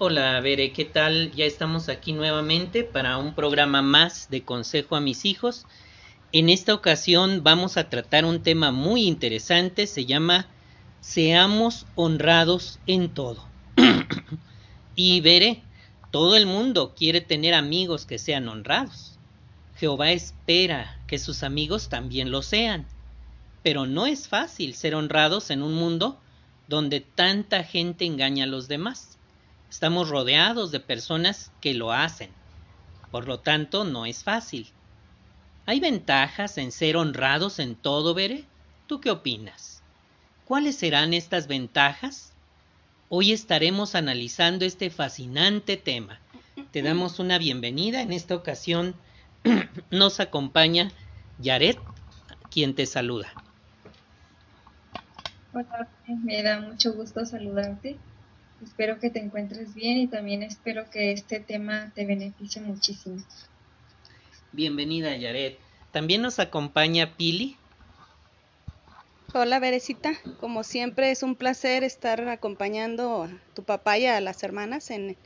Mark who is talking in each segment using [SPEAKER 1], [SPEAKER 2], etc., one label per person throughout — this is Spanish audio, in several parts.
[SPEAKER 1] Hola, Bere, ¿qué tal? Ya estamos aquí nuevamente para un programa más de Consejo a mis hijos. En esta ocasión vamos a tratar un tema muy interesante, se llama Seamos honrados en todo. y Bere, todo el mundo quiere tener amigos que sean honrados. Jehová espera que sus amigos también lo sean. Pero no es fácil ser honrados en un mundo donde tanta gente engaña a los demás. Estamos rodeados de personas que lo hacen. Por lo tanto, no es fácil. ¿Hay ventajas en ser honrados en todo, Bere? ¿Tú qué opinas? ¿Cuáles serán estas ventajas? Hoy estaremos analizando este fascinante tema. Te damos una bienvenida. En esta ocasión nos acompaña Yaret, quien te saluda.
[SPEAKER 2] Hola, me da mucho gusto saludarte. Espero que te encuentres bien y también espero que este tema te beneficie muchísimo.
[SPEAKER 1] Bienvenida, Yaret. También nos acompaña Pili.
[SPEAKER 3] Hola, Berecita. Como siempre es un placer estar acompañando a tu papá y a las hermanas en,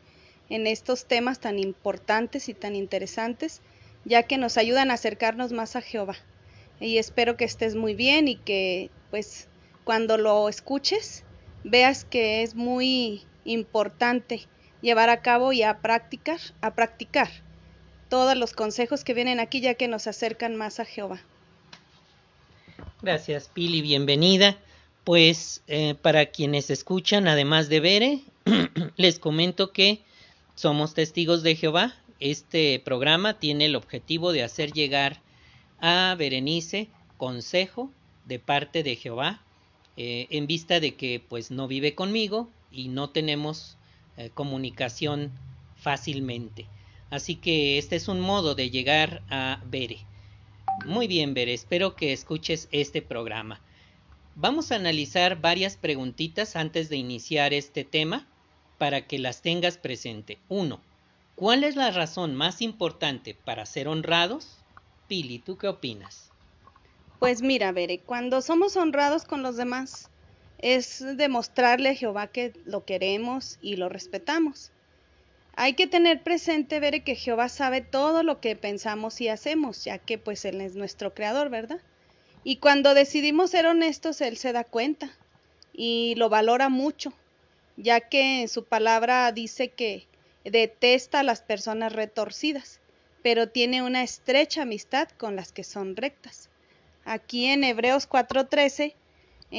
[SPEAKER 3] en estos temas tan importantes y tan interesantes, ya que nos ayudan a acercarnos más a Jehová. Y espero que estés muy bien y que pues cuando lo escuches veas que es muy importante llevar a cabo y a practicar, a practicar todos los consejos que vienen aquí ya que nos acercan más a Jehová.
[SPEAKER 1] Gracias, Pili, bienvenida. Pues eh, para quienes escuchan, además de Bere, les comento que somos testigos de Jehová. Este programa tiene el objetivo de hacer llegar a Berenice consejo de parte de Jehová eh, en vista de que pues no vive conmigo y no tenemos eh, comunicación fácilmente. Así que este es un modo de llegar a Bere. Muy bien, Bere, espero que escuches este programa. Vamos a analizar varias preguntitas antes de iniciar este tema para que las tengas presente. Uno, ¿cuál es la razón más importante para ser honrados? Pili, ¿tú qué opinas?
[SPEAKER 3] Pues mira, Bere, cuando somos honrados con los demás, es demostrarle a Jehová que lo queremos y lo respetamos. Hay que tener presente, ver que Jehová sabe todo lo que pensamos y hacemos, ya que pues Él es nuestro creador, ¿verdad? Y cuando decidimos ser honestos, Él se da cuenta y lo valora mucho, ya que en su palabra dice que detesta a las personas retorcidas, pero tiene una estrecha amistad con las que son rectas. Aquí en Hebreos 4:13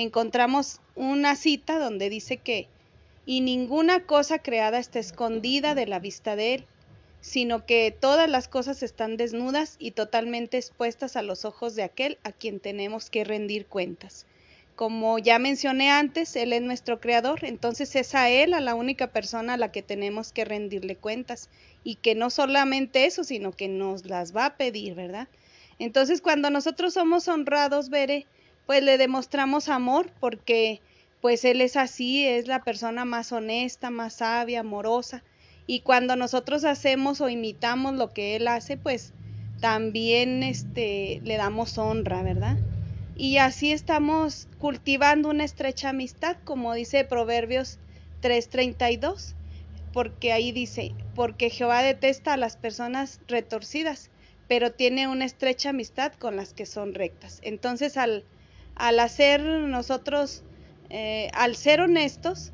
[SPEAKER 3] encontramos una cita donde dice que y ninguna cosa creada está escondida de la vista de Él, sino que todas las cosas están desnudas y totalmente expuestas a los ojos de aquel a quien tenemos que rendir cuentas. Como ya mencioné antes, Él es nuestro creador, entonces es a Él a la única persona a la que tenemos que rendirle cuentas. Y que no solamente eso, sino que nos las va a pedir, ¿verdad? Entonces cuando nosotros somos honrados, veré, pues le demostramos amor porque pues Él es así, es la persona más honesta, más sabia, amorosa. Y cuando nosotros hacemos o imitamos lo que Él hace, pues también este, le damos honra, ¿verdad? Y así estamos cultivando una estrecha amistad, como dice Proverbios 3:32, porque ahí dice, porque Jehová detesta a las personas retorcidas, pero tiene una estrecha amistad con las que son rectas. Entonces, al, al hacer nosotros eh, al ser honestos,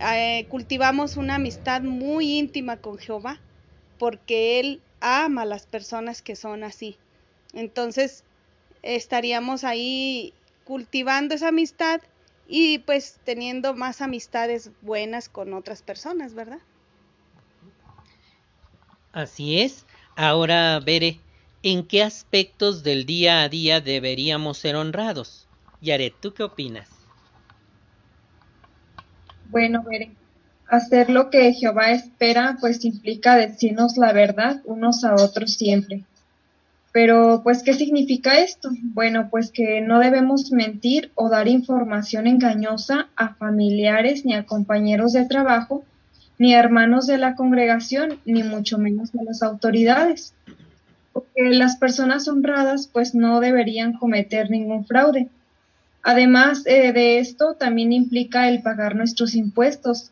[SPEAKER 3] eh, cultivamos una amistad muy íntima con Jehová, porque Él ama a las personas que son así. Entonces, estaríamos ahí cultivando esa amistad y pues teniendo más amistades buenas con otras personas, ¿verdad?
[SPEAKER 1] Así es. Ahora, Bere, ¿en qué aspectos del día a día deberíamos ser honrados? Yaret, ¿tú qué opinas?
[SPEAKER 2] Bueno, veré. Hacer lo que Jehová espera, pues implica decirnos la verdad unos a otros siempre. Pero, pues, ¿qué significa esto? Bueno, pues que no debemos mentir o dar información engañosa a familiares ni a compañeros de trabajo, ni a hermanos de la congregación, ni mucho menos a las autoridades. Porque las personas honradas, pues, no deberían cometer ningún fraude Además eh, de esto, también implica el pagar nuestros impuestos.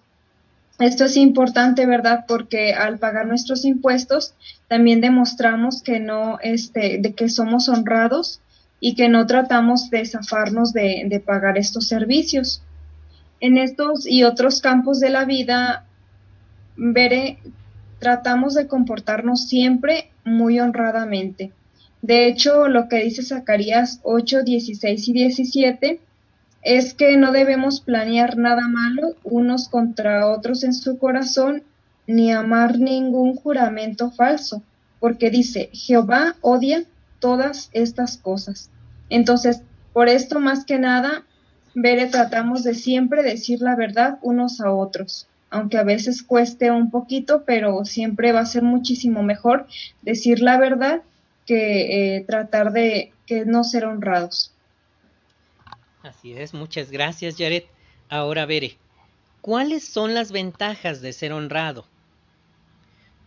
[SPEAKER 2] Esto es importante, ¿verdad? Porque al pagar nuestros impuestos también demostramos que no, este, de que somos honrados y que no tratamos de zafarnos de, de pagar estos servicios. En estos y otros campos de la vida, veré, tratamos de comportarnos siempre muy honradamente. De hecho, lo que dice Zacarías 8, 16 y 17 es que no debemos planear nada malo unos contra otros en su corazón, ni amar ningún juramento falso, porque dice, Jehová odia todas estas cosas. Entonces, por esto más que nada, Bere, tratamos de siempre decir la verdad unos a otros, aunque a veces cueste un poquito, pero siempre va a ser muchísimo mejor decir la verdad que eh, tratar de que no ser honrados.
[SPEAKER 1] Así es, muchas gracias Jared. Ahora veré, ¿cuáles son las ventajas de ser honrado?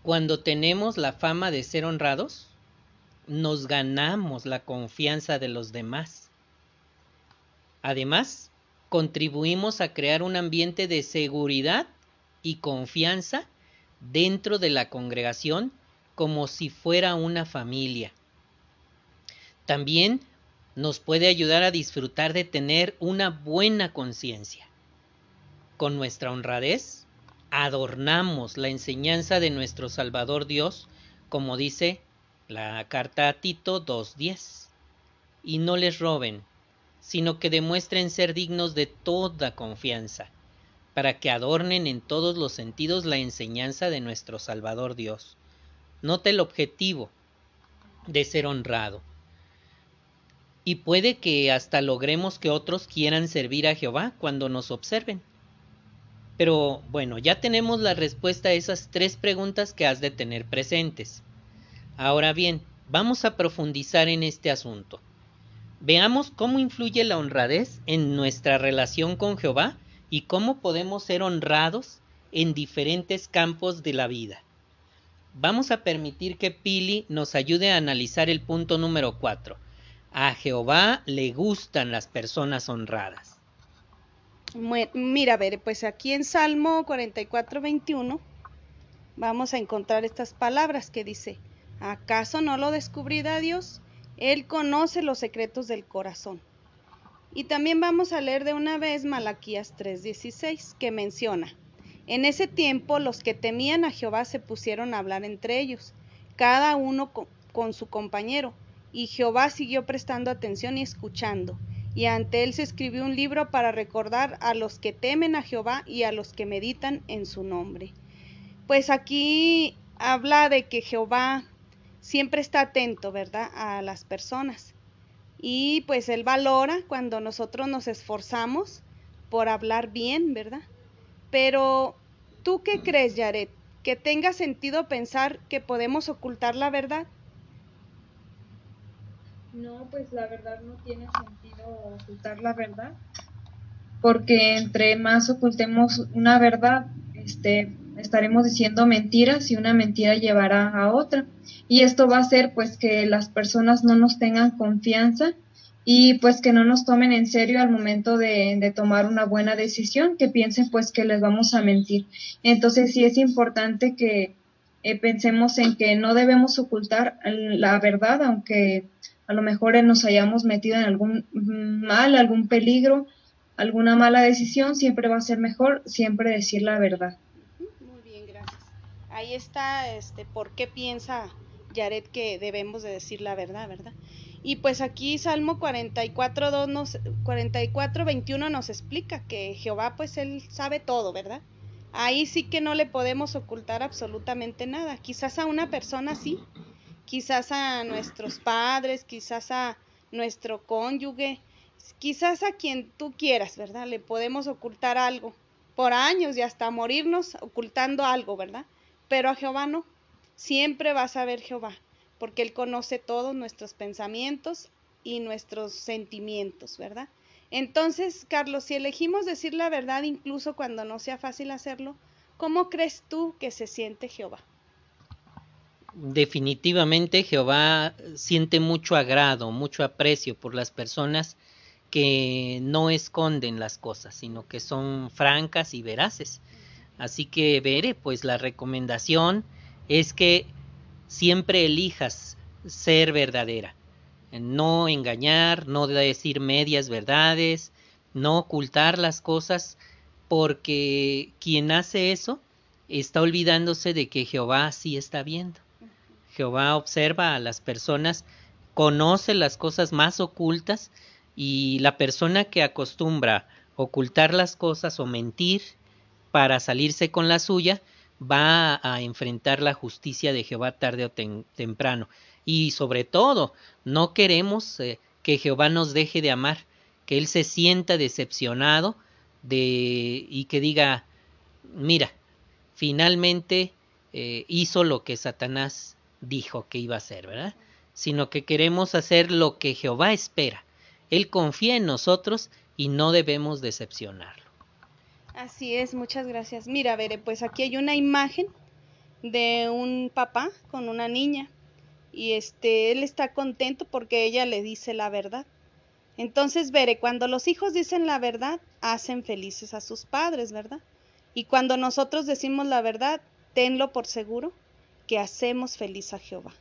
[SPEAKER 1] Cuando tenemos la fama de ser honrados, nos ganamos la confianza de los demás. Además, contribuimos a crear un ambiente de seguridad y confianza dentro de la congregación como si fuera una familia. También nos puede ayudar a disfrutar de tener una buena conciencia. Con nuestra honradez, adornamos la enseñanza de nuestro Salvador Dios, como dice la carta a Tito 2.10. Y no les roben, sino que demuestren ser dignos de toda confianza, para que adornen en todos los sentidos la enseñanza de nuestro Salvador Dios. Nota el objetivo de ser honrado y puede que hasta logremos que otros quieran servir a Jehová cuando nos observen. Pero bueno, ya tenemos la respuesta a esas tres preguntas que has de tener presentes. Ahora bien, vamos a profundizar en este asunto. Veamos cómo influye la honradez en nuestra relación con Jehová y cómo podemos ser honrados en diferentes campos de la vida. Vamos a permitir que Pili nos ayude a analizar el punto número 4, a Jehová le gustan las personas honradas.
[SPEAKER 3] Mira, a ver, pues aquí en Salmo 44, 21 vamos a encontrar estas palabras que dice, ¿acaso no lo descubrirá Dios? Él conoce los secretos del corazón. Y también vamos a leer de una vez Malaquías 3:16, que menciona, en ese tiempo los que temían a Jehová se pusieron a hablar entre ellos, cada uno con su compañero, y Jehová siguió prestando atención y escuchando. Y ante él se escribió un libro para recordar a los que temen a Jehová y a los que meditan en su nombre. Pues aquí habla de que Jehová siempre está atento, ¿verdad?, a las personas. Y pues él valora cuando nosotros nos esforzamos por hablar bien, ¿verdad? Pero, ¿tú qué crees, Yaret? ¿Que tenga sentido pensar que podemos ocultar la verdad?
[SPEAKER 2] No, pues la verdad no tiene sentido ocultar la verdad, porque entre más ocultemos una verdad, este, estaremos diciendo mentiras y una mentira llevará a otra. Y esto va a hacer pues que las personas no nos tengan confianza y pues que no nos tomen en serio al momento de, tomar una buena decisión, que piensen pues que les vamos a mentir. Entonces sí es importante que eh, pensemos en que no debemos ocultar la verdad, aunque a lo mejor nos hayamos metido en algún mal, algún peligro, alguna mala decisión, siempre va a ser mejor siempre decir la verdad.
[SPEAKER 3] Ahí está, este, por qué piensa Yaret que debemos de decir la verdad, ¿verdad? Y pues aquí Salmo 44, 2 nos, 44, 21 nos explica que Jehová pues él sabe todo, ¿verdad? Ahí sí que no le podemos ocultar absolutamente nada. Quizás a una persona sí, quizás a nuestros padres, quizás a nuestro cónyuge, quizás a quien tú quieras, ¿verdad? Le podemos ocultar algo por años y hasta morirnos ocultando algo, ¿verdad? Pero a Jehová no. Siempre vas a ver Jehová, porque Él conoce todos nuestros pensamientos y nuestros sentimientos, ¿verdad? Entonces, Carlos, si elegimos decir la verdad incluso cuando no sea fácil hacerlo, ¿cómo crees tú que se siente Jehová?
[SPEAKER 1] definitivamente Jehová siente mucho agrado, mucho aprecio por las personas que no esconden las cosas, sino que son francas y veraces. Así que veré, pues la recomendación es que siempre elijas ser verdadera, no engañar, no decir medias verdades, no ocultar las cosas, porque quien hace eso está olvidándose de que Jehová sí está viendo. Jehová observa a las personas, conoce las cosas más ocultas y la persona que acostumbra ocultar las cosas o mentir para salirse con la suya, va a enfrentar la justicia de Jehová tarde o temprano. Y sobre todo, no queremos eh, que Jehová nos deje de amar, que Él se sienta decepcionado de, y que diga, mira, finalmente eh, hizo lo que Satanás dijo que iba a hacer, ¿verdad? Sino que queremos hacer lo que Jehová espera. Él confía en nosotros y no debemos decepcionarlo.
[SPEAKER 3] Así es, muchas gracias. Mira, Veré, pues aquí hay una imagen de un papá con una niña y este él está contento porque ella le dice la verdad. Entonces, Veré, cuando los hijos dicen la verdad, hacen felices a sus padres, ¿verdad? Y cuando nosotros decimos la verdad, tenlo por seguro que hacemos feliz a Jehová.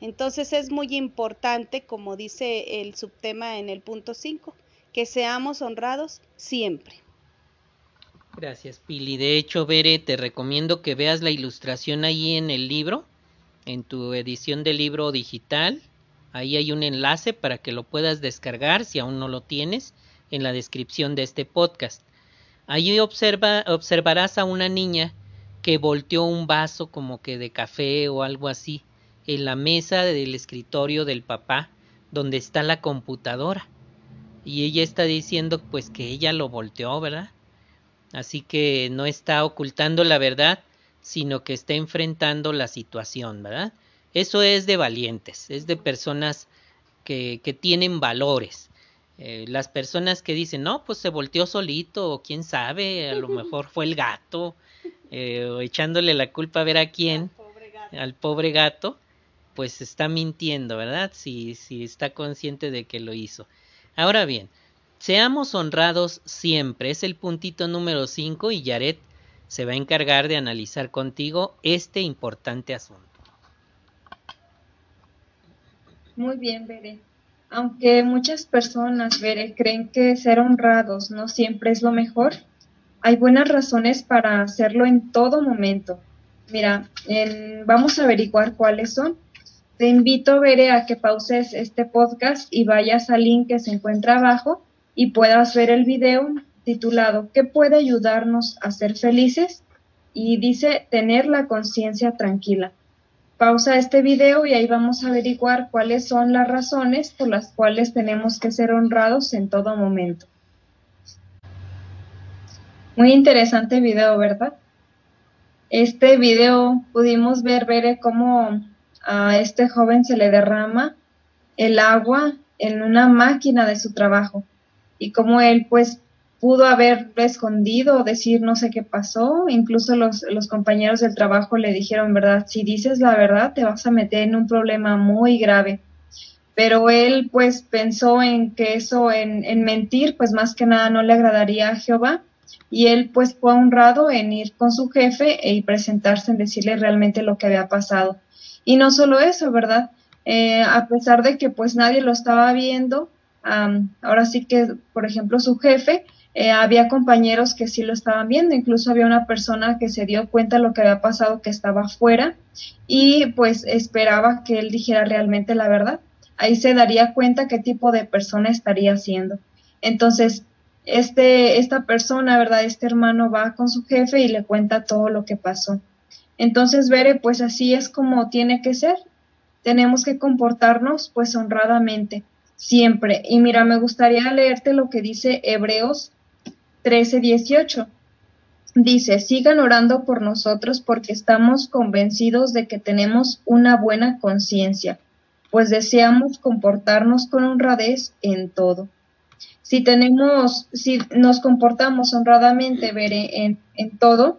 [SPEAKER 3] Entonces es muy importante, como dice el subtema en el punto 5, que seamos honrados siempre.
[SPEAKER 1] Gracias, Pili. De hecho, Bere, te recomiendo que veas la ilustración ahí en el libro, en tu edición de libro digital. Ahí hay un enlace para que lo puedas descargar si aún no lo tienes en la descripción de este podcast. Allí observa, observarás a una niña que volteó un vaso como que de café o algo así en la mesa del escritorio del papá donde está la computadora. Y ella está diciendo pues que ella lo volteó, ¿verdad? Así que no está ocultando la verdad, sino que está enfrentando la situación, ¿verdad? Eso es de valientes, es de personas que, que tienen valores. Eh, las personas que dicen, no, pues se volteó solito, o quién sabe, a lo mejor fue el gato, eh, o echándole la culpa a ver a quién, al pobre gato, pues está mintiendo, ¿verdad? Si, si está consciente de que lo hizo. Ahora bien, Seamos honrados siempre, es el puntito número 5 y Yaret se va a encargar de analizar contigo este importante asunto.
[SPEAKER 2] Muy bien, Bere. Aunque muchas personas, Bere, creen que ser honrados no siempre es lo mejor, hay buenas razones para hacerlo en todo momento. Mira, vamos a averiguar cuáles son. Te invito, Bere, a que pauses este podcast y vayas al link que se encuentra abajo y puedas ver el video titulado ¿Qué puede ayudarnos a ser felices? y dice tener la conciencia tranquila. Pausa este video y ahí vamos a averiguar cuáles son las razones por las cuales tenemos que ser honrados en todo momento. Muy interesante video, ¿verdad? Este video pudimos ver, ver cómo a este joven se le derrama el agua en una máquina de su trabajo y como él pues pudo haber escondido o decir no sé qué pasó, incluso los, los, compañeros del trabajo le dijeron, ¿verdad? Si dices la verdad te vas a meter en un problema muy grave. Pero él pues pensó en que eso, en, en mentir, pues más que nada no le agradaría a Jehová y él pues fue honrado en ir con su jefe y presentarse en decirle realmente lo que había pasado. Y no solo eso, ¿verdad? Eh, a pesar de que pues nadie lo estaba viendo, ahora sí que, por ejemplo, su jefe, eh, había compañeros que sí lo estaban viendo, incluso había una persona que se dio cuenta de lo que había pasado, que estaba afuera y pues esperaba que él dijera realmente la verdad. Ahí se daría cuenta qué tipo de persona estaría siendo. Entonces, este, esta persona, ¿verdad? Este hermano va con su jefe y le cuenta todo lo que pasó. Entonces, Bere, pues así es como tiene que ser. Tenemos que comportarnos pues honradamente siempre. Y mira, me gustaría leerte lo que dice Hebreos 13, 18. Dice, sigan orando por nosotros porque estamos convencidos de que tenemos una buena conciencia, pues deseamos comportarnos con honradez en todo. Si tenemos, si nos comportamos honradamente, veré en, en todo,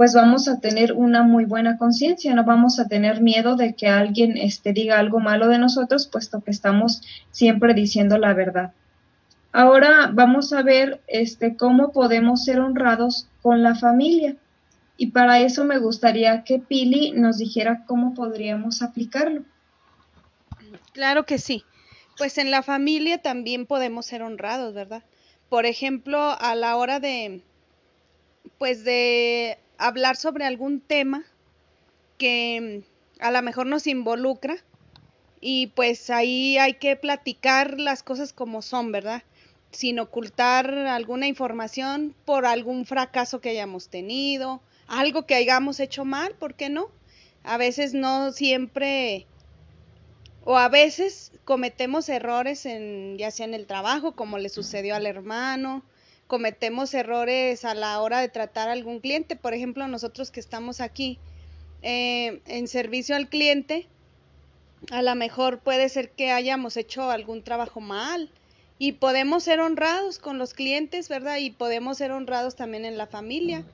[SPEAKER 2] pues vamos a tener una muy buena conciencia, no vamos a tener miedo de que alguien este, diga algo malo de nosotros, puesto que estamos siempre diciendo la verdad. Ahora vamos a ver este, cómo podemos ser honrados con la familia. Y para eso me gustaría que Pili nos dijera cómo podríamos aplicarlo.
[SPEAKER 3] Claro que sí. Pues en la familia también podemos ser honrados, ¿verdad? Por ejemplo, a la hora de, pues de hablar sobre algún tema que a lo mejor nos involucra y pues ahí hay que platicar las cosas como son, ¿verdad? Sin ocultar alguna información por algún fracaso que hayamos tenido, algo que hayamos hecho mal, ¿por qué no? A veces no siempre o a veces cometemos errores en ya sea en el trabajo, como le sucedió al hermano, cometemos errores a la hora de tratar a algún cliente, por ejemplo, nosotros que estamos aquí eh, en servicio al cliente, a lo mejor puede ser que hayamos hecho algún trabajo mal y podemos ser honrados con los clientes, ¿verdad? Y podemos ser honrados también en la familia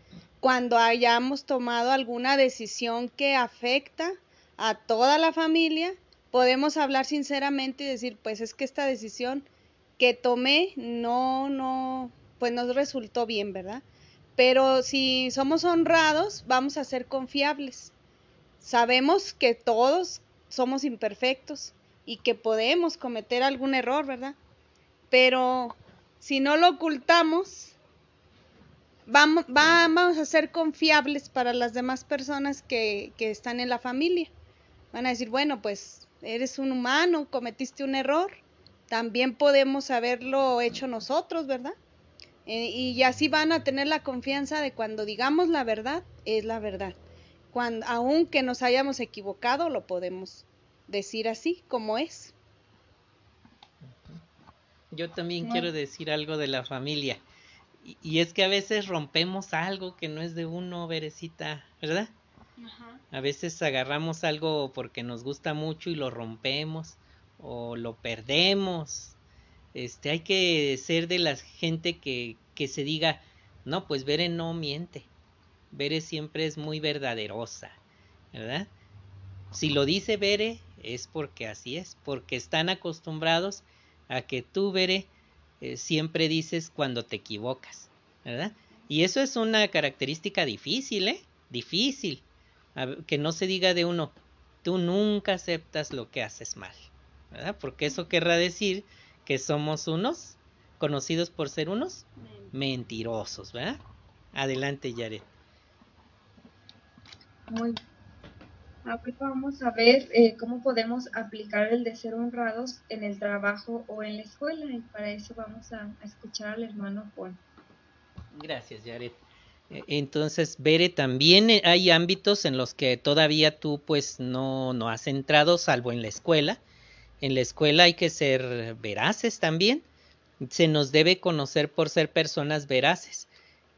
[SPEAKER 3] cuando hayamos tomado alguna decisión que afecta a toda la familia podemos hablar sinceramente y decir, pues es que esta decisión que tomé no, no, pues nos resultó bien, ¿verdad? Pero si somos honrados, vamos a ser confiables. Sabemos que todos somos imperfectos y que podemos cometer algún error, ¿verdad? Pero si no lo ocultamos, vamos, vamos a ser confiables para las demás personas que, que están en la familia. Van a decir, bueno, pues eres un humano, cometiste un error, también podemos haberlo hecho nosotros, ¿verdad? Eh, y así van a tener la confianza de cuando digamos la verdad, es la verdad. Cuando, aunque nos hayamos equivocado, lo podemos decir así como es.
[SPEAKER 1] Yo también quiero decir algo de la familia. Y, y, es que a veces rompemos algo que no es de uno, Verecita, ¿verdad? A veces agarramos algo porque nos gusta mucho y lo rompemos o lo perdemos. Este, hay que ser de la gente que, que se diga, no, pues Bere no miente. Bere siempre es muy verdaderosa, ¿verdad? Si lo dice Bere es porque así es, porque están acostumbrados a que tú, Bere, eh, siempre dices cuando te equivocas, ¿verdad? Y eso es una característica difícil, ¿eh? Difícil que no se diga de uno, tú nunca aceptas lo que haces mal, ¿verdad? Porque eso querrá decir que somos unos conocidos por ser unos mentirosos, ¿verdad? Adelante, Yaret.
[SPEAKER 2] Muy Ahorita vamos a ver eh, cómo podemos aplicar el de ser honrados en el trabajo o en la escuela y para eso vamos a, a escuchar al hermano Juan.
[SPEAKER 1] Gracias, Yaret. E, entonces, Bere, también eh, hay ámbitos en los que todavía tú pues no, no has entrado, salvo en la escuela. En la escuela hay que ser veraces también. Se nos debe conocer por ser personas veraces.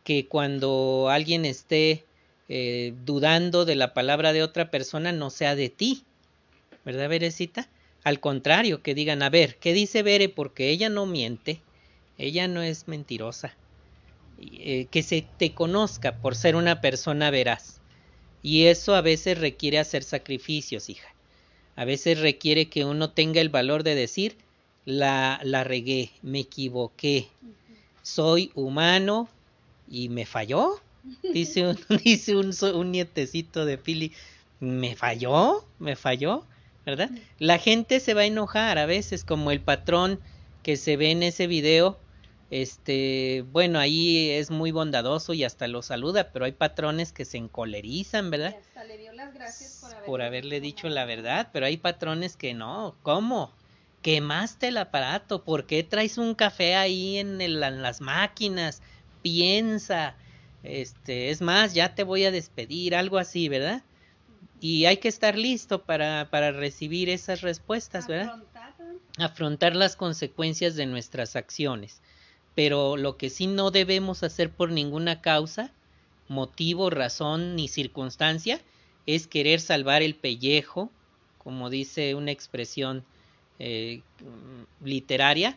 [SPEAKER 1] Que cuando alguien esté eh, dudando de la palabra de otra persona, no sea de ti. ¿Verdad, Berecita? Al contrario, que digan, a ver, ¿qué dice Bere? Porque ella no miente. Ella no es mentirosa eh, que se te conozca por ser una persona veraz. Y eso a veces requiere hacer sacrificios, hija. A veces requiere que uno tenga el valor de decir, la, la regué, me equivoqué, soy humano y me falló. Dice un, dice un, un nietecito de Pili, me falló, me falló, ¿verdad? La gente se va a enojar a veces, como el patrón que se ve en ese video, este, bueno, ahí es muy bondadoso y hasta lo saluda, pero hay patrones que se encolerizan, ¿verdad?
[SPEAKER 3] hasta le dio las gracias
[SPEAKER 1] por, haberle dicho la verdad, pero hay patrones que no, ¿cómo? Quemaste el aparato, ¿por qué traes un café ahí en, en las máquinas? Piensa, este, es más, ya te voy a despedir, algo así, ¿verdad? Y hay que estar listo para, para recibir esas respuestas, ¿verdad? Afrontar las consecuencias de nuestras acciones pero lo que sí no debemos hacer por ninguna causa, motivo, razón ni circunstancia es querer salvar el pellejo, como dice una expresión eh, literaria,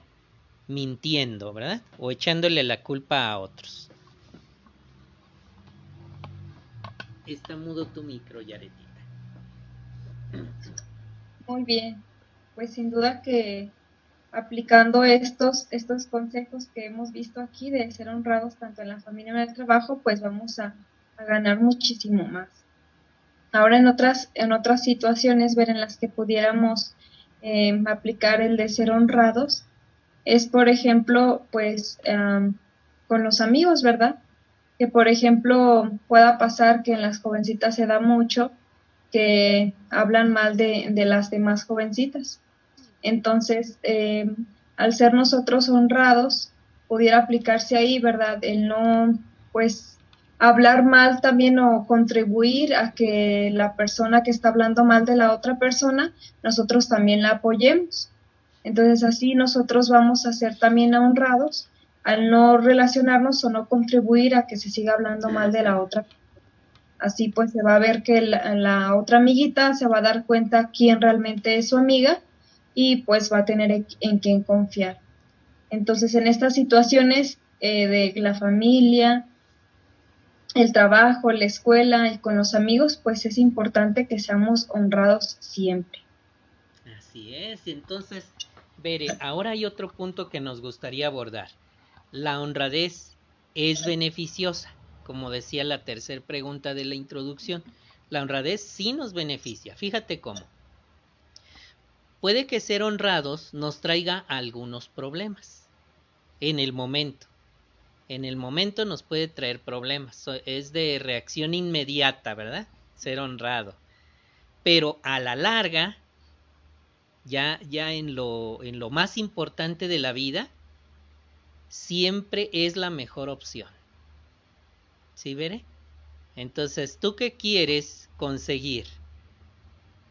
[SPEAKER 1] mintiendo, ¿verdad? O echándole la culpa a otros. Está mudo tu micro, Yaretita.
[SPEAKER 2] Muy bien. Pues sin duda que aplicando estos, estos consejos que hemos visto aquí de ser honrados tanto en la familia como en el trabajo, pues vamos a, a ganar muchísimo más. Ahora en otras, en otras situaciones, ver en las que pudiéramos em, aplicar el de ser honrados, es por ejemplo, pues con los amigos, ¿verdad? Que por ejemplo pueda pasar que en las jovencitas se da mucho que hablan mal de, de las demás jovencitas. Entonces, em, al ser nosotros honrados, pudiera aplicarse ahí, ¿verdad? El no, pues, hablar mal también o contribuir a que la persona que está hablando mal de la otra persona, nosotros también la apoyemos. Entonces así nosotros vamos a ser también honrados al no relacionarnos o no contribuir a que se siga hablando mal de la otra. Así pues se va a ver que la, otra amiguita se va a dar cuenta quién realmente es su amiga y pues va a tener en, en quién confiar. Entonces en estas situaciones eh, de la familia, el trabajo, la escuela y con los amigos, pues es importante que seamos honrados siempre.
[SPEAKER 1] Así es, entonces, Bere, ahora hay otro punto que nos gustaría abordar. La honradez es beneficiosa, como decía la tercera pregunta de la introducción. La honradez sí nos beneficia, fíjate cómo. Puede que ser honrados nos traiga algunos problemas en el momento en el momento nos puede traer problemas. Es de reacción inmediata, ¿verdad? Ser honrado. Pero a la larga, ya, ya en, lo, en lo más importante de la vida, siempre es la mejor opción. ¿Sí, veré? Entonces, ¿tú qué quieres conseguir?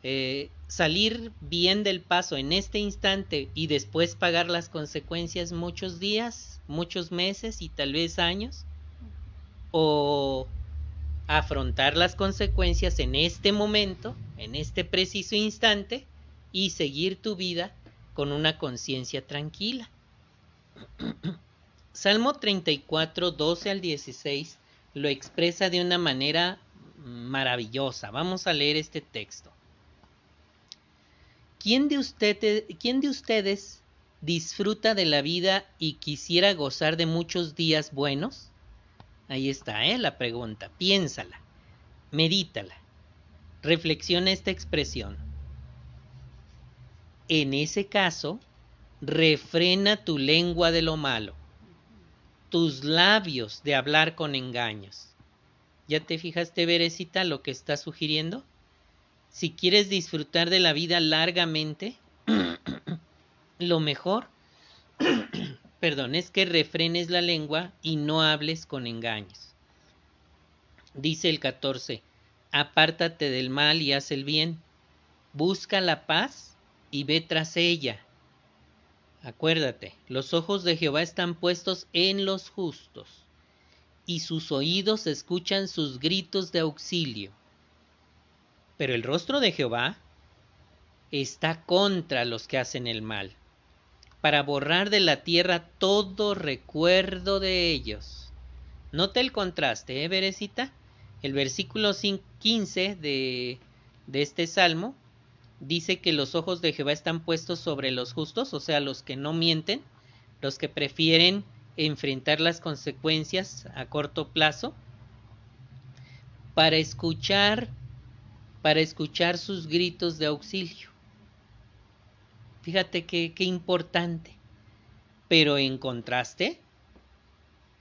[SPEAKER 1] Eh, salir bien del paso en este instante y después pagar las consecuencias muchos días muchos meses y tal vez años, o afrontar las consecuencias en este momento, en este preciso instante, y seguir tu vida con una conciencia tranquila. Salmo 34, 12 al 16 lo expresa de una manera maravillosa. Vamos a leer este texto. ¿Quién de, ¿quién de ustedes disfruta de la vida y quisiera gozar de muchos días buenos? Ahí está, ¿eh? La pregunta. Piénsala, medítala, reflexiona esta expresión. En ese caso, refrena tu lengua de lo malo, tus labios de hablar con engaños. ¿Ya te fijaste, Berecita, lo que está sugiriendo? Si quieres disfrutar de la vida largamente, lo mejor, perdón, es que refrenes la lengua y no hables con engaños. Dice el 14, apártate del mal y haz el bien, busca la paz y ve tras ella. Acuérdate, los ojos de Jehová están puestos en los justos, y sus oídos escuchan sus gritos de auxilio. Pero el rostro de Jehová está contra los que hacen el mal para borrar de la tierra todo recuerdo de ellos. Nota el contraste, ¿eh, Berecita? El versículo 15 de, de este salmo dice que los ojos de Jehová están puestos sobre los justos, o sea, los que no mienten, los que prefieren enfrentar las consecuencias a corto plazo, para escuchar, para escuchar sus gritos de auxilio. Fíjate qué, importante. Pero en contraste,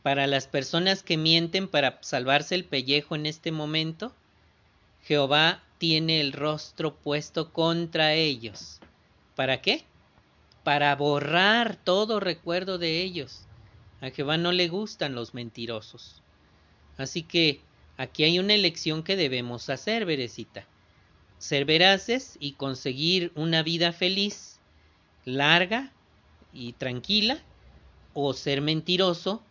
[SPEAKER 1] para las personas que mienten para salvarse el pellejo en este momento, Jehová tiene el rostro puesto contra ellos. ¿Para qué? Para borrar todo recuerdo de ellos. A Jehová no le gustan los mentirosos. Así que aquí hay una elección que debemos hacer, Berecita. Ser veraces y conseguir una vida feliz larga y tranquila o ser mentiroso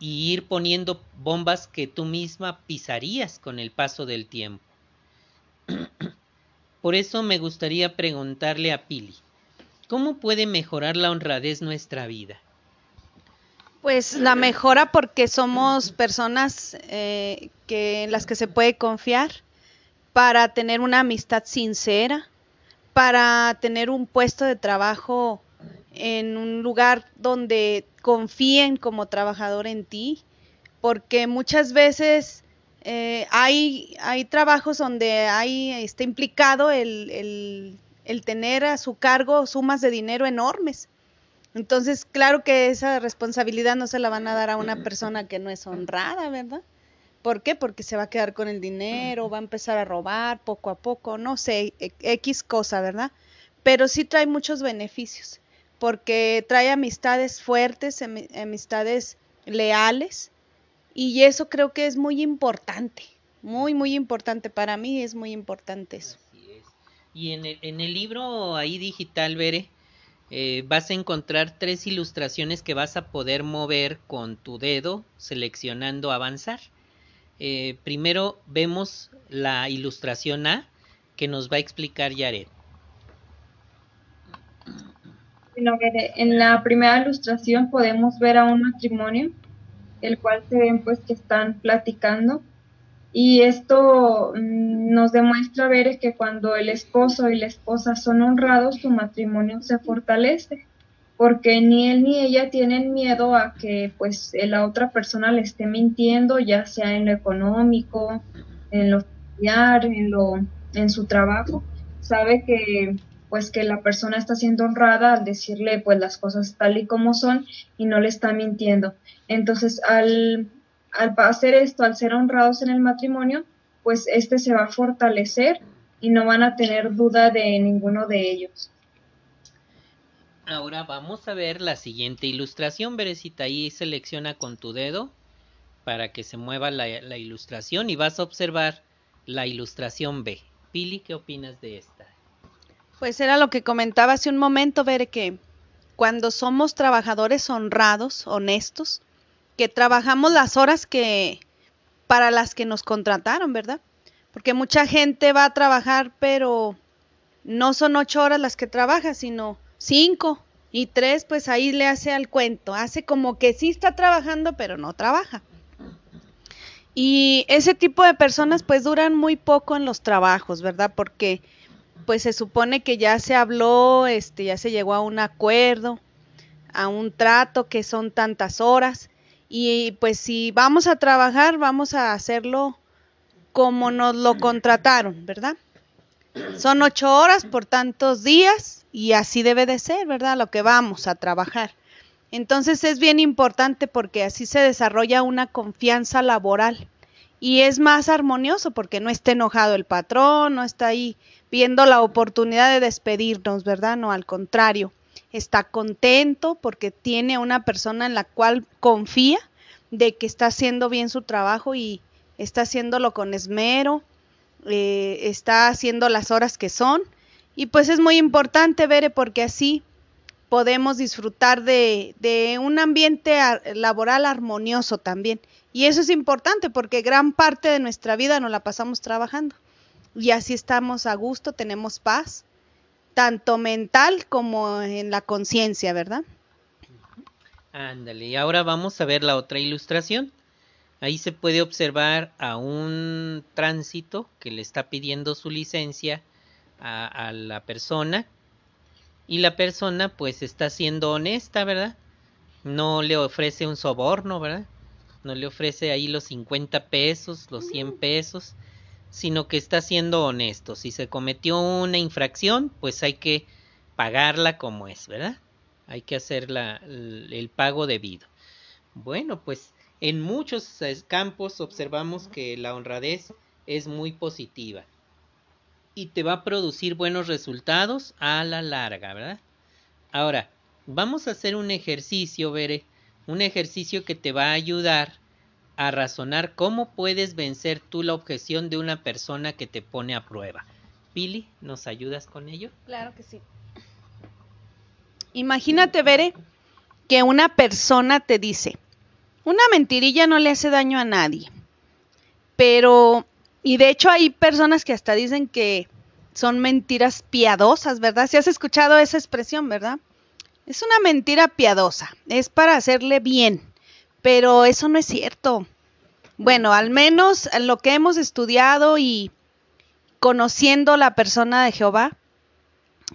[SPEAKER 1] y ir poniendo bombas que tú misma pisarías con el paso del tiempo. Por eso me gustaría preguntarle a Pili, ¿cómo puede mejorar la honradez nuestra vida?
[SPEAKER 3] Pues la mejora porque somos personas eh, que, en las que se puede confiar para tener una amistad sincera, para tener un puesto de trabajo en un lugar donde confíen como trabajador en ti, porque muchas veces eh, hay, hay trabajos donde hay, está implicado el, el, el tener a su cargo sumas de dinero enormes. Entonces, claro que esa responsabilidad no se la van a dar a una persona que no es honrada, ¿verdad? ¿Por qué? Porque se va a quedar con el dinero, va a empezar a robar poco a poco, no sé, X cosa, ¿verdad? Pero sí trae muchos beneficios, porque trae amistades fuertes, amistades leales, y eso creo que es muy importante, muy, muy importante. Para mí es muy importante eso.
[SPEAKER 1] Y en el, en el libro ahí digital, Veré, eh, vas a encontrar tres ilustraciones que vas a poder mover con tu dedo seleccionando avanzar. Eh, primero vemos la ilustración A que nos va a explicar Yared.
[SPEAKER 2] en la primera ilustración podemos ver a un matrimonio, el cual se ven pues que están platicando y esto mm, nos demuestra ver que cuando el esposo y la esposa son honrados, su matrimonio se fortalece, porque ni él ni ella tienen miedo a que pues la otra persona le esté mintiendo, ya sea en lo económico, en lo familiar, en lo en su trabajo. Sabe que pues que la persona está siendo honrada al decirle pues las cosas tal y como son y no le está mintiendo. Entonces, al al hacer esto, al ser honrados en el matrimonio, pues este se va a fortalecer y no van a tener duda de ninguno de ellos.
[SPEAKER 1] Ahora vamos a ver la siguiente ilustración, Berecita. Ahí selecciona con tu dedo para que se mueva la, ilustración y vas a observar la ilustración B. Pili, ¿qué opinas de esta?
[SPEAKER 3] Pues era lo que comentaba hace un momento, ver que cuando somos trabajadores honrados, honestos, que trabajamos las horas que para las que nos contrataron, ¿verdad? Porque mucha gente va a trabajar, pero no son ocho horas las que trabaja, sino cinco y tres, pues ahí le hace al cuento, hace como que sí está trabajando, pero no trabaja. Y ese tipo de personas pues duran muy poco en los trabajos, ¿verdad? Porque pues se supone que ya se habló, este, ya se llegó a un acuerdo, a un trato que son tantas horas y pues si vamos a trabajar, vamos a hacerlo como nos lo contrataron, ¿verdad? Son ocho horas por tantos días y así debe de ser, ¿verdad? Lo que vamos a trabajar. Entonces es bien importante porque así se desarrolla una confianza laboral y es más armonioso porque no está enojado el patrón, no está ahí viendo la oportunidad de despedirnos, ¿verdad? No, al contrario, está contento porque tiene una persona en la cual confía de que está haciendo bien su trabajo y está haciéndolo con esmero, eh, está haciendo las horas que son. Y pues es muy importante, ver porque así podemos disfrutar de, de un ambiente laboral armonioso también. Y eso es importante porque gran parte de nuestra vida nos la pasamos trabajando. Y así estamos a gusto, tenemos paz tanto mental como en la conciencia, ¿verdad?
[SPEAKER 1] Ándale, y ahora vamos a ver la otra ilustración. Ahí se puede observar a un tránsito que le está pidiendo su licencia a, a, la persona y la persona pues está siendo honesta, ¿verdad? No le ofrece un soborno, ¿verdad? No le ofrece ahí los 50 pesos, los 100 pesos, sino que está siendo honesto. Si se cometió una infracción, pues hay que pagarla como es, ¿verdad? Hay que hacer la, el pago debido. Bueno, pues en muchos campos observamos que la honradez es muy positiva y te va a producir buenos resultados a la larga, ¿verdad? Ahora, vamos a hacer un ejercicio, Bere, un ejercicio que te va a ayudar a razonar cómo puedes vencer tú la objeción de una persona que te pone a prueba. Pili, ¿nos ayudas con ello?
[SPEAKER 3] Claro que sí. Imagínate, Bere, que una persona te dice, una mentirilla no le hace daño a nadie. Pero, y de hecho hay personas que hasta dicen que son mentiras piadosas, ¿verdad? Si has escuchado esa expresión, ¿verdad? Es una mentira piadosa, es para hacerle bien. Pero eso no es cierto. Bueno, al menos lo que hemos estudiado y conociendo la persona de Jehová,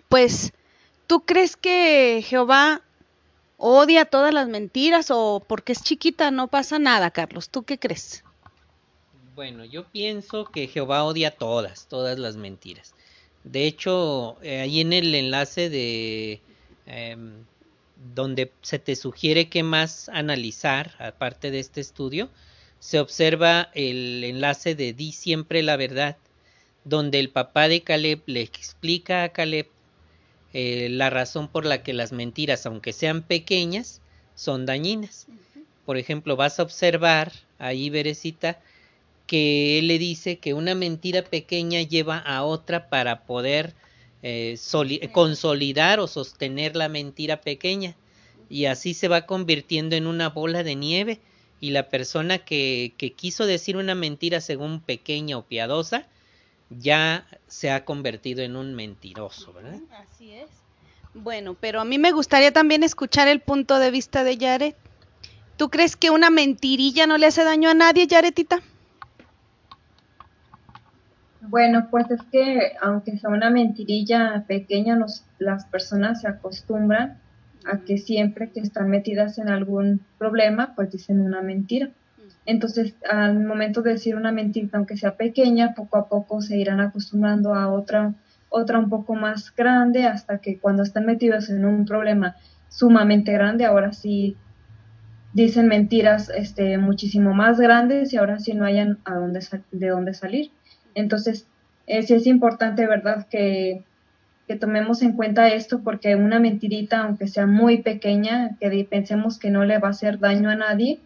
[SPEAKER 3] pues, ¿tú crees que Jehová odia todas las mentiras o porque es chiquita no pasa nada, Carlos? ¿Tú qué crees?
[SPEAKER 1] Bueno, yo pienso que Jehová odia todas, todas las mentiras. De hecho, eh, ahí en el enlace de em, donde se te sugiere qué más analizar, aparte de este estudio, se observa el enlace de Di siempre la verdad, donde el papá de Caleb le explica a Caleb eh, la razón por la que las mentiras, aunque sean pequeñas, son dañinas. Por ejemplo, vas a observar ahí, Berecita, que él le dice que una mentira pequeña lleva a otra para poder eh, consolidar o sostener la mentira pequeña. Y así se va convirtiendo en una bola de nieve y la persona que, que quiso decir una mentira según pequeña o piadosa, ya se ha convertido en un mentiroso, ¿verdad?
[SPEAKER 3] Así es. Bueno, pero a mí me gustaría también escuchar el punto de vista de Yaret. ¿Tú crees que una mentirilla no le hace daño a nadie, Yaretita?
[SPEAKER 2] Bueno, pues es que aunque sea una mentirilla pequeña, las personas se acostumbran a que siempre que están metidas en algún problema, pues dicen una mentira. Entonces, al momento de decir una mentira, aunque sea pequeña, poco a poco se irán acostumbrando a otra, otra un poco más grande, hasta que cuando están metidos en un problema sumamente grande, ahora sí dicen mentiras este, muchísimo más grandes y ahora sí no hayan a dónde de dónde salir. Entonces, eh, sí es importante, ¿verdad?, que, que tomemos en cuenta esto porque una mentirita, aunque sea muy pequeña, que pensemos que no le va a hacer daño a nadie,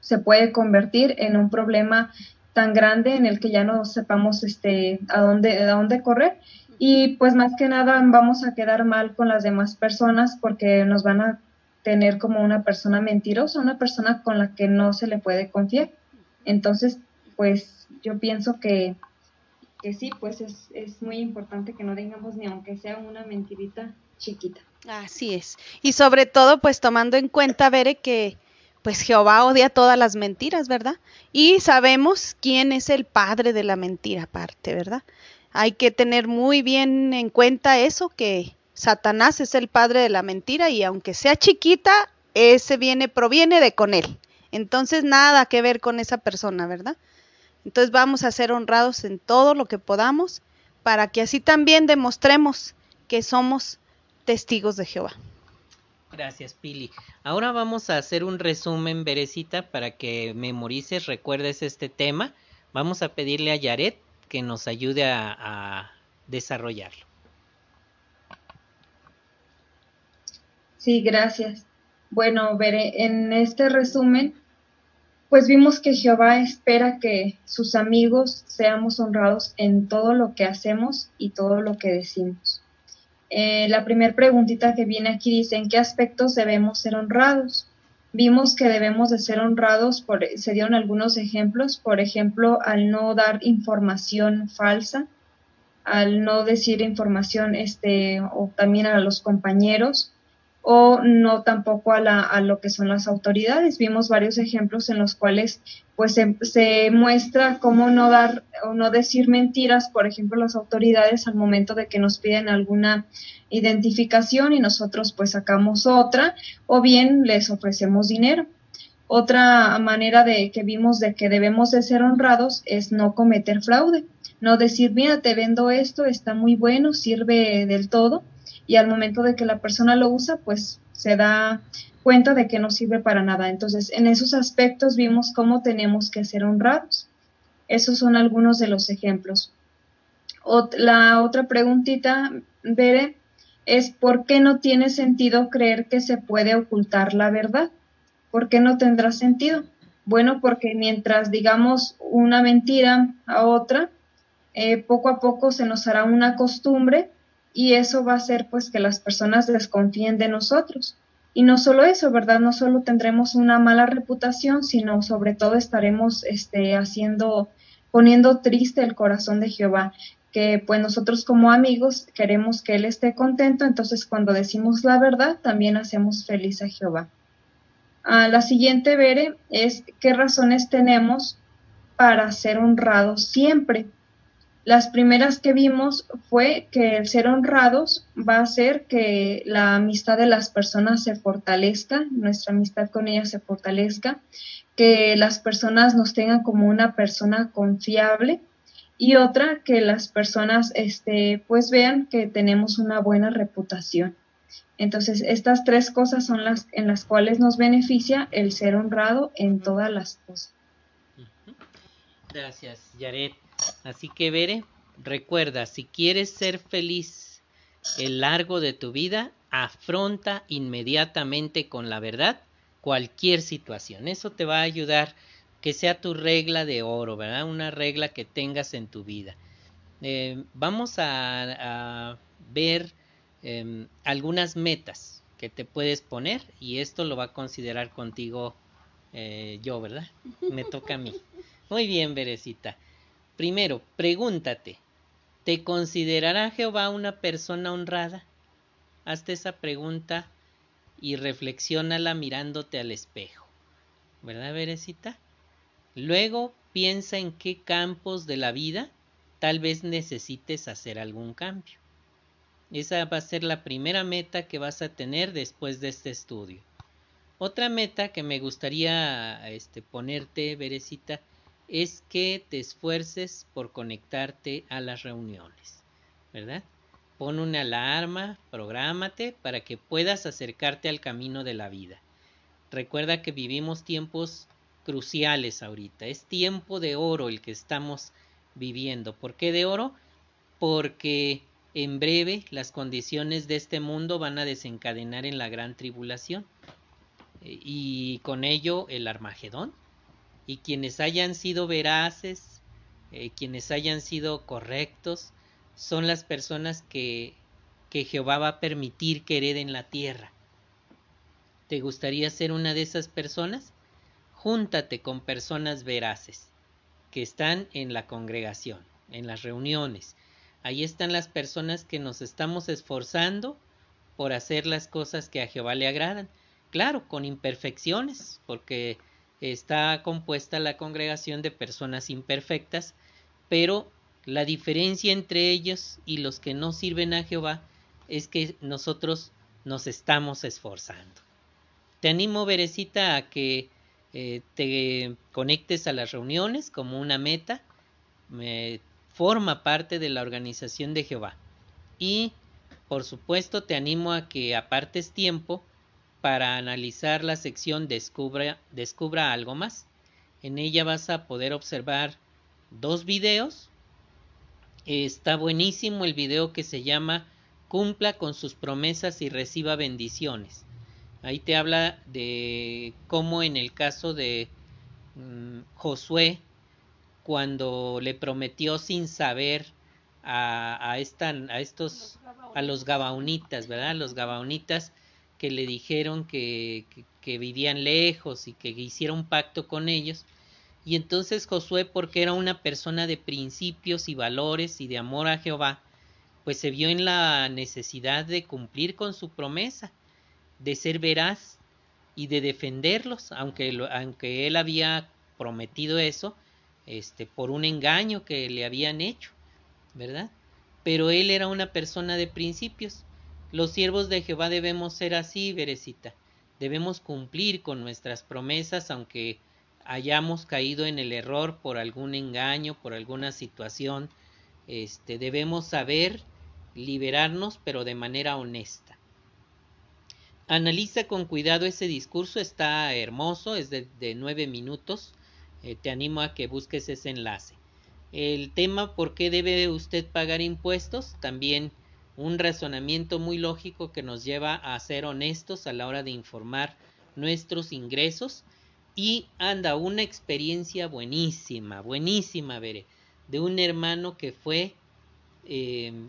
[SPEAKER 2] se puede convertir en un problema tan grande en el que ya no sepamos este a dónde a dónde correr y pues más que nada vamos a quedar mal con las demás personas porque nos van a tener como una persona mentirosa, una persona con la que no se le puede confiar. Entonces, pues yo pienso que, que sí, pues es, es muy importante que no tengamos ni aunque sea una mentirita chiquita.
[SPEAKER 3] Así es. Y sobre todo, pues tomando en cuenta, Bere, que pues Jehová odia todas las mentiras, ¿verdad? Y sabemos quién es el padre de la mentira aparte, ¿verdad? Hay que tener muy bien en cuenta eso, que Satanás es el padre de la mentira y aunque sea chiquita, ese viene, proviene de con él. Entonces nada que ver con esa persona, ¿verdad? Entonces vamos a ser honrados en todo lo que podamos para que así también demostremos que somos testigos de Jehová.
[SPEAKER 1] Gracias, Pili. Ahora vamos a hacer un resumen, Berecita, para que memorices, recuerdes este tema. Vamos a pedirle a Yaret que nos ayude a, desarrollarlo.
[SPEAKER 2] Sí, gracias. Bueno, Bere, en este resumen, pues vimos que Jehová espera que sus amigos seamos honrados en todo lo que hacemos y todo lo que decimos. Eh, la primera preguntita que viene aquí dice, ¿en qué aspectos debemos ser honrados? Vimos que debemos de ser honrados, por, se dieron algunos ejemplos, por ejemplo, al no dar información falsa, al no decir información este, o también a los compañeros, o no tampoco a, la, a lo que son las autoridades. Vimos varios ejemplos en los cuales pues se, muestra cómo no dar o no decir mentiras, por ejemplo, las autoridades al momento de que nos piden alguna identificación y nosotros pues sacamos otra o bien les ofrecemos dinero. Otra manera de que vimos de que debemos de ser honrados es no cometer fraude, no decir, mira, te vendo esto, está muy bueno, sirve del todo, y al momento de que la persona lo usa, pues se da cuenta de que no sirve para nada. Entonces, en esos aspectos vimos cómo tenemos que ser honrados. Esos son algunos de los ejemplos. la otra preguntita, Bere, es ¿por qué no tiene sentido creer que se puede ocultar la verdad? ¿Por qué no tendrá sentido? Bueno, porque mientras digamos una mentira a otra, eh, poco a poco se nos hará una costumbre y eso va a hacer pues que las personas desconfíen de nosotros. Y no solo eso, ¿verdad? No solo tendremos una mala reputación, sino sobre todo estaremos este, haciendo, poniendo triste el corazón de Jehová, que pues nosotros como amigos queremos que Él esté contento, entonces cuando decimos la verdad también hacemos feliz a Jehová. Ah, la siguiente, Bere, es qué razones tenemos para ser honrados siempre. Las primeras que vimos fue que el ser honrados va a hacer que la amistad de las personas se fortalezca, nuestra amistad con ellas se fortalezca, que las personas nos tengan como una persona confiable y otra que las personas este pues vean que tenemos una buena reputación. Entonces, estas tres cosas son las en las cuales nos beneficia el ser honrado en todas las cosas.
[SPEAKER 1] Gracias, Yaret. Así que, Bere, recuerda, si quieres ser feliz el largo de tu vida, afronta inmediatamente con la verdad cualquier situación. Eso te va a ayudar que sea tu regla de oro, ¿verdad? Una regla que tengas en tu vida. Eh, vamos a, ver em, algunas metas que te puedes poner y esto lo va a considerar contigo eh, yo, ¿verdad? Me toca a mí. Muy bien, Berecita. Primero, pregúntate, ¿te considerará Jehová una persona honrada? Hazte esa pregunta y reflexiónala mirándote al espejo. ¿Verdad, Berecita? Luego piensa en qué campos de la vida tal vez necesites hacer algún cambio. Esa va a ser la primera meta que vas a tener después de este estudio. Otra meta que me gustaría este, ponerte, Berecita, es que te esfuerces por conectarte a las reuniones, ¿verdad? Pon una alarma, prográmate para que puedas acercarte al camino de la vida. Recuerda que vivimos tiempos cruciales ahorita. Es tiempo de oro el que estamos viviendo. ¿Por qué de oro? Porque en breve las condiciones de este mundo van a desencadenar en la gran tribulación. Y con ello el Armagedón, y quienes hayan sido veraces, eh, quienes hayan sido correctos, son las personas que, que Jehová va a permitir que hereden la tierra. ¿Te gustaría ser una de esas personas? Júntate con personas veraces que están en la congregación, en las reuniones. Ahí están las personas que nos estamos esforzando por hacer las cosas que a Jehová le agradan. Claro, con imperfecciones, porque está compuesta la congregación de personas imperfectas, pero la diferencia entre ellos y los que no sirven a Jehová es que nosotros nos estamos esforzando. Te animo, Berecita, a que eh, te conectes a las reuniones como una meta. Me forma parte de la organización de Jehová. Y, por supuesto, te animo a que apartes tiempo para analizar la sección Descubra, Descubra algo más. En ella vas a poder observar dos videos. Está buenísimo el video que se llama Cumpla con sus promesas y reciba bendiciones. Ahí te habla de cómo en el caso de mm, Josué, cuando le prometió sin saber a, a, esta, a estos, a los gabaonitas, ¿verdad? Los gabaonitas que le dijeron que, que, vivían lejos y que hiciera un pacto con ellos. Y entonces Josué, porque era una persona de principios y valores y de amor a Jehová, pues se vio en la necesidad de cumplir con su promesa, de ser veraz y de defenderlos, aunque, aunque él había prometido eso, este, por un engaño que le habían hecho, ¿verdad? Pero él era una persona de principios los siervos de Jehová debemos ser así, Berecita. Debemos cumplir con nuestras promesas, aunque hayamos caído en el error por algún engaño, por alguna situación. Este, debemos saber liberarnos, pero de manera honesta. Analiza con cuidado ese discurso, está hermoso, es de, nueve minutos. Eh, te animo a que busques ese enlace. El tema, ¿por qué debe usted pagar impuestos? También un razonamiento muy lógico que nos lleva a ser honestos a la hora de informar nuestros ingresos y anda una experiencia buenísima, buenísima, veré, de un hermano que fue, em,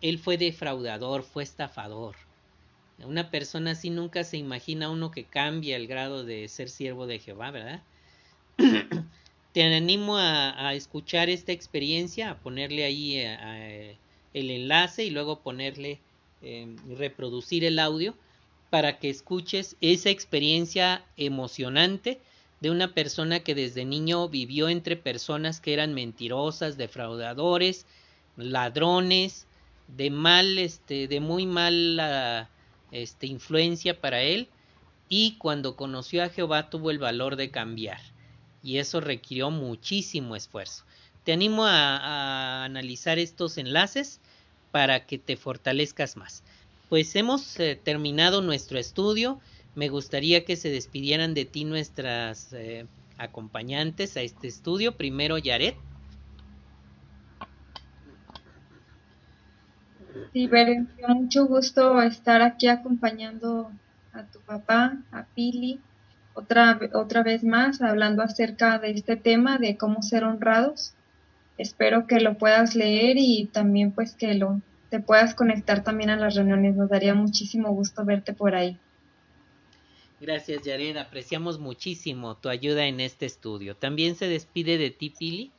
[SPEAKER 1] él fue defraudador, fue estafador. Una persona así nunca se imagina uno que cambia el grado de ser siervo de Jehová, ¿verdad? Te animo a, escuchar esta experiencia, a ponerle ahí a el enlace y luego ponerle, eh, reproducir el audio para que escuches esa experiencia emocionante de una persona que desde niño vivió entre personas que eran mentirosas, defraudadores, ladrones, de mal, este, de muy mala este, influencia para él, y cuando conoció a Jehová tuvo el valor de cambiar, y eso requirió muchísimo esfuerzo. Te animo a, analizar estos enlaces para que te fortalezcas más. Pues hemos eh, terminado nuestro estudio. Me gustaría que se despidieran de ti nuestras eh, acompañantes a este estudio. Primero, Yaret.
[SPEAKER 2] Sí, Beren, mucho gusto estar aquí acompañando a tu papá, a Pili, otra, otra vez más, hablando acerca de este tema de cómo ser honrados. Espero que lo puedas leer y también pues que lo te puedas conectar también a las reuniones. Nos daría muchísimo gusto verte por ahí.
[SPEAKER 1] Gracias, Yared. Apreciamos muchísimo tu ayuda en este estudio. ¿También se despide de ti, Pili?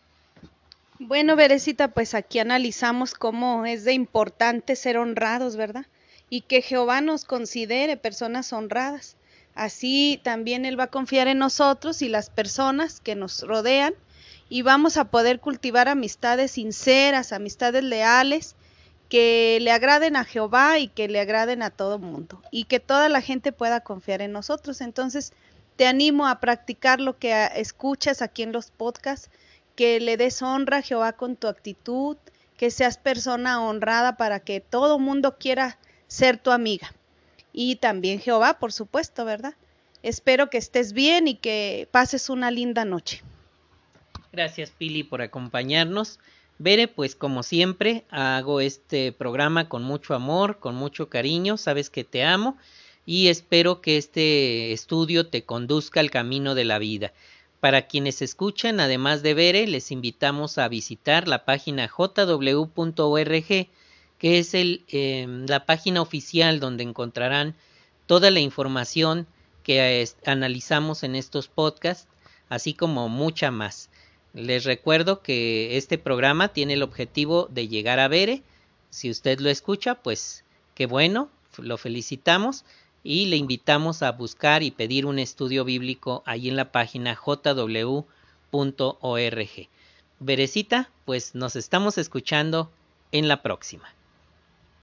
[SPEAKER 3] Bueno, Berecita, pues aquí analizamos cómo es de importante ser honrados, ¿verdad? Y que Jehová nos considere personas honradas. Así también Él va a confiar en nosotros y las personas que nos rodean y vamos a poder cultivar amistades sinceras, amistades leales, que le agraden a Jehová y que le agraden a todo mundo y que toda la gente pueda confiar en nosotros. Entonces, te animo a practicar lo que escuchas aquí en los podcasts que le des honra a Jehová con tu actitud, que seas persona honrada para que todo mundo quiera ser tu amiga. Y también Jehová, por supuesto, ¿verdad? Espero que estés bien y que pases una linda noche.
[SPEAKER 1] Gracias Pili por acompañarnos. Bere, pues como siempre, hago este programa con mucho amor, con mucho cariño, sabes que te amo y espero que este estudio te conduzca al camino de la vida. Para quienes escuchan, además de Bere, les invitamos a visitar la página jw.org, que es el, em, la página oficial donde encontrarán toda la información que analizamos en estos podcasts, así como mucha más. Les recuerdo que este programa tiene el objetivo de llegar a Bere. Si usted lo escucha, pues qué bueno, lo felicitamos y le invitamos a buscar y pedir un estudio bíblico ahí en la página jw.org. Berecita, pues nos estamos escuchando en la próxima.